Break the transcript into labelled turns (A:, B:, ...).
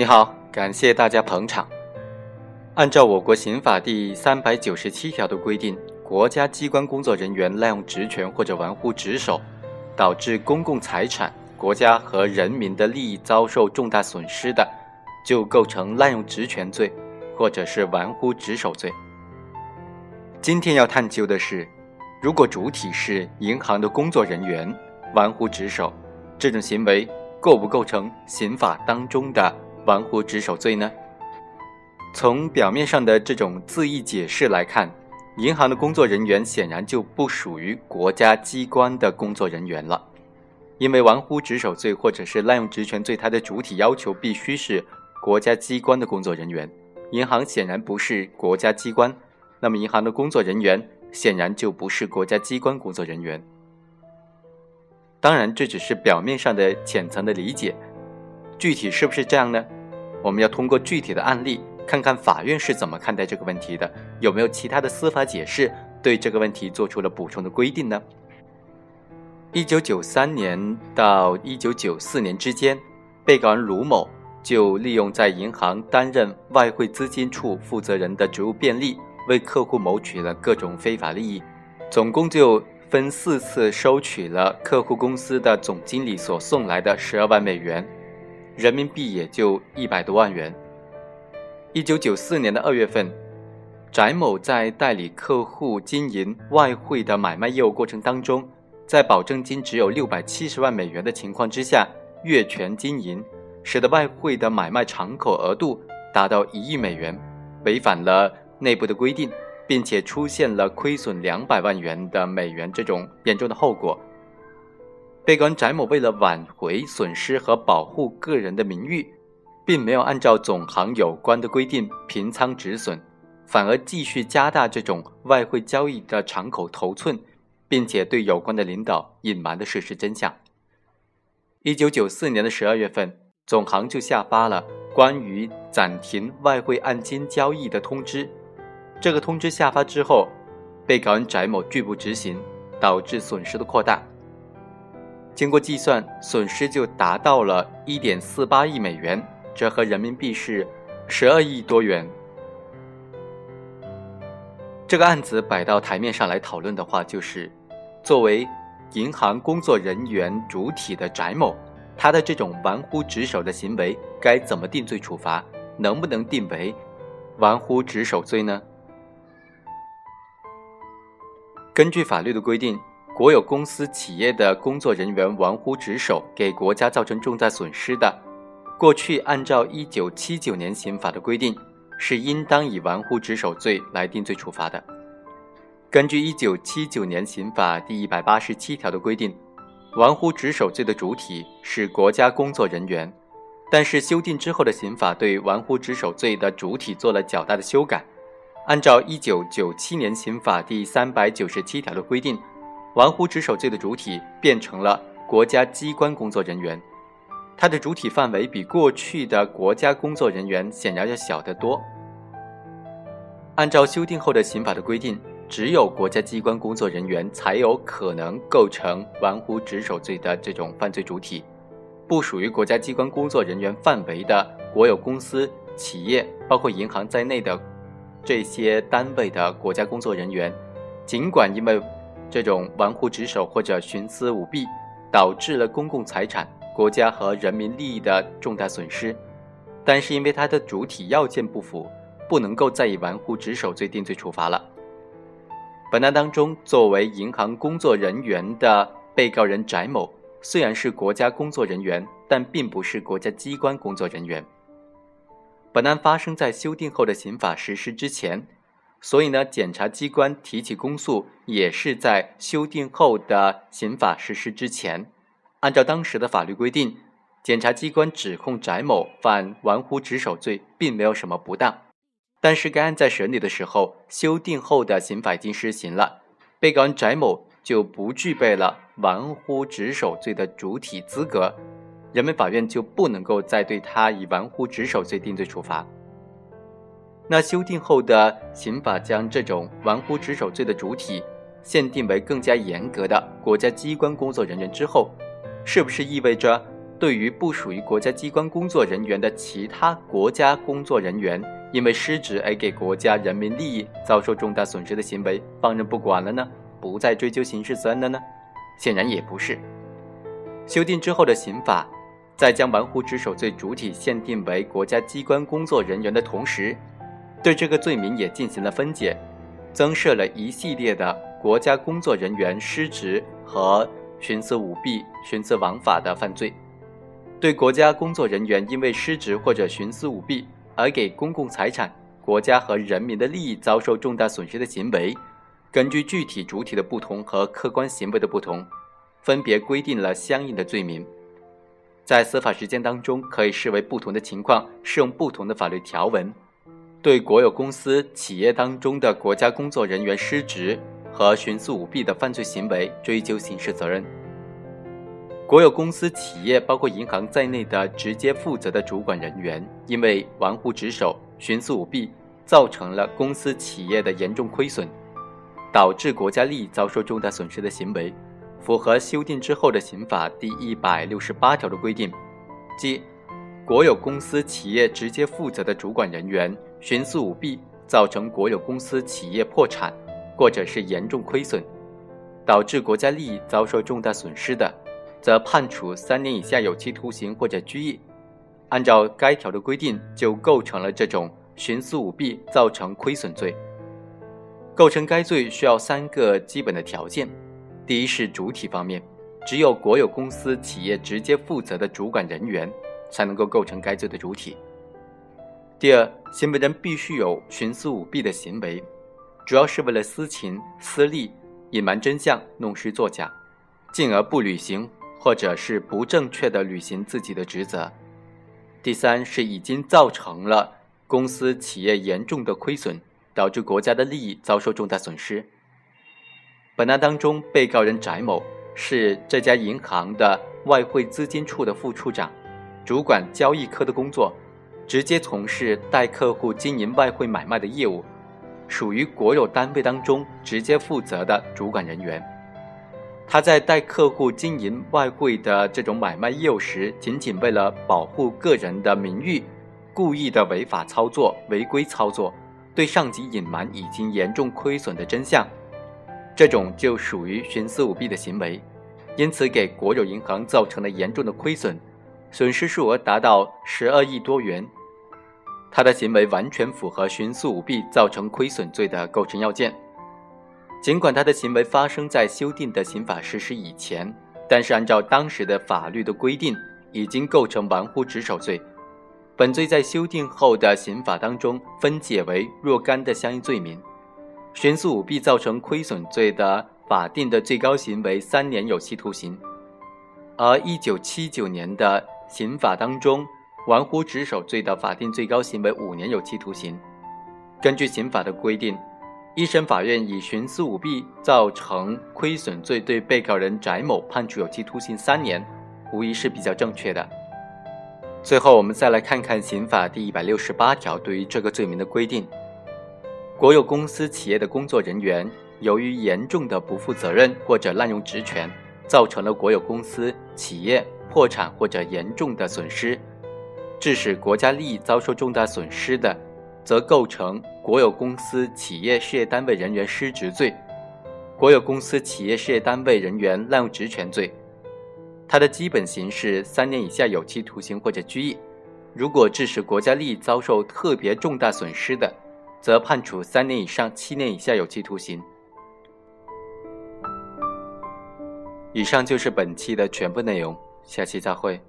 A: 你好，感谢大家捧场。按照我国刑法第三百九十七条的规定，国家机关工作人员滥用职权或者玩忽职守，导致公共财产、国家和人民的利益遭受重大损失的，就构成滥用职权罪，或者是玩忽职守罪。今天要探究的是，如果主体是银行的工作人员，玩忽职守，这种行为构不构成刑法当中的玩忽职守罪呢？从表面上的这种字义解释来看，银行的工作人员显然就不属于国家机关的工作人员了，因为玩忽职守罪或者是滥用职权罪，它的主体要求必须是国家机关的工作人员，银行显然不是国家机关，那么银行的工作人员显然就不是国家机关工作人员。当然，这只是表面上的浅层的理解，具体是不是这样呢？我们要通过具体的案例。看看法院是怎么看待这个问题的，有没有其他的司法解释对这个问题做出了补充的规定呢？一九九三年到一九九四年之间，被告人卢某就利用在银行担任外汇资金处负责人的职务便利，为客户谋取了各种非法利益，总共就分四次收取了客户公司的总经理所送来的十二万美元，人民币也就一百多万元。一九九四年的二月份，翟某在代理客户经营外汇的买卖业务过程当中，在保证金只有六百七十万美元的情况之下，越权经营，使得外汇的买卖敞口额度达到一亿美元，违反了内部的规定，并且出现了亏损两百万元的美元这种严重的后果。被告人翟某为了挽回损失和保护个人的名誉。并没有按照总行有关的规定平仓止损，反而继续加大这种外汇交易的敞口头寸，并且对有关的领导隐瞒的事实真相。一九九四年的十二月份，总行就下发了关于暂停外汇按金交易的通知。这个通知下发之后，被告人翟某拒不执行，导致损失的扩大。经过计算，损失就达到了一点四八亿美元。折合人民币是十二亿多元。这个案子摆到台面上来讨论的话，就是作为银行工作人员主体的翟某，他的这种玩忽职守的行为该怎么定罪处罚？能不能定为玩忽职守罪呢？根据法律的规定，国有公司企业的工作人员玩忽职守，给国家造成重大损失的。过去按照一九七九年刑法的规定，是应当以玩忽职守罪来定罪处罚的。根据一九七九年刑法第一百八十七条的规定，玩忽职守罪的主体是国家工作人员，但是修订之后的刑法对玩忽职守罪的主体做了较大的修改。按照一九九七年刑法第三百九十七条的规定，玩忽职守罪的主体变成了国家机关工作人员。它的主体范围比过去的国家工作人员显然要小得多。按照修订后的刑法的规定，只有国家机关工作人员才有可能构成玩忽职守罪的这种犯罪主体。不属于国家机关工作人员范围的国有公司、企业，包括银行在内的这些单位的国家工作人员，尽管因为这种玩忽职守或者徇私舞弊，导致了公共财产。国家和人民利益的重大损失，但是因为它的主体要件不符，不能够再以玩忽职守罪定罪处罚了。本案当中，作为银行工作人员的被告人翟某，虽然是国家工作人员，但并不是国家机关工作人员。本案发生在修订后的刑法实施之前，所以呢，检察机关提起公诉也是在修订后的刑法实施之前。按照当时的法律规定，检察机关指控翟某犯玩忽职守罪，并没有什么不当。但是该案在审理的时候，修订后的刑法已经施行了，被告人翟某就不具备了玩忽职守罪的主体资格，人民法院就不能够再对他以玩忽职守罪定罪处罚。那修订后的刑法将这种玩忽职守罪的主体限定为更加严格的国家机关工作人员之后。是不是意味着对于不属于国家机关工作人员的其他国家工作人员，因为失职而给国家人民利益遭受重大损失的行为放任不管了呢？不再追究刑事责任了呢？显然也不是。修订之后的刑法，在将玩忽职守罪主体限定为国家机关工作人员的同时，对这个罪名也进行了分解，增设了一系列的国家工作人员失职和徇私舞弊、徇私枉法的犯罪。对国家工作人员因为失职或者徇私舞弊而给公共财产、国家和人民的利益遭受重大损失的行为，根据具体主体的不同和客观行为的不同，分别规定了相应的罪名。在司法实践当中，可以视为不同的情况适用不同的法律条文，对国有公司、企业当中的国家工作人员失职和徇私舞弊的犯罪行为追究刑事责任。国有公司、企业，包括银行在内的直接负责的主管人员，因为玩忽职守、徇私舞弊，造成了公司、企业的严重亏损，导致国家利益遭受重大损失的行为，符合修订之后的刑法第一百六十八条的规定，即国有公司、企业直接负责的主管人员徇私舞弊，造成国有公司、企业破产，或者是严重亏损，导致国家利益遭受重大损失的。则判处三年以下有期徒刑或者拘役。按照该条的规定，就构成了这种徇私舞弊造成亏损罪。构成该罪需要三个基本的条件：第一是主体方面，只有国有公司、企业直接负责的主管人员才能够构成该罪的主体；第二，行为人必须有徇私舞弊的行为，主要是为了私情、私利，隐瞒真相、弄虚作假，进而不履行。或者是不正确的履行自己的职责。第三是已经造成了公司企业严重的亏损，导致国家的利益遭受重大损失。本案当中，被告人翟某是这家银行的外汇资金处的副处长，主管交易科的工作，直接从事代客户经营外汇买卖的业务，属于国有单位当中直接负责的主管人员。他在带客户经营外汇的这种买卖业务时，仅仅为了保护个人的名誉，故意的违法操作、违规操作，对上级隐瞒已经严重亏损的真相，这种就属于徇私舞弊的行为，因此给国有银行造成了严重的亏损，损失数额达到十二亿多元。他的行为完全符合徇私舞弊造成亏损罪的构成要件。尽管他的行为发生在修订的刑法实施以前，但是按照当时的法律的规定，已经构成玩忽职守罪。本罪在修订后的刑法当中分解为若干的相应罪名。徇私舞弊造成亏损罪的法定的最高刑为三年有期徒刑，而一九七九年的刑法当中，玩忽职守罪的法定最高刑为五年有期徒刑。根据刑法的规定。一审法院以徇私舞弊造成亏损罪对被告人翟某判处有期徒刑三年，无疑是比较正确的。最后，我们再来看看刑法第一百六十八条对于这个罪名的规定：国有公司、企业的工作人员由于严重的不负责任或者滥用职权，造成了国有公司、企业破产或者严重的损失，致使国家利益遭受重大损失的。则构成国有公司、企业、事业单位人员失职罪，国有公司、企业、事业单位人员滥用职权罪。它的基本刑是三年以下有期徒刑或者拘役。如果致使国家利益遭受特别重大损失的，则判处三年以上七年以下有期徒刑。以上就是本期的全部内容，下期再会。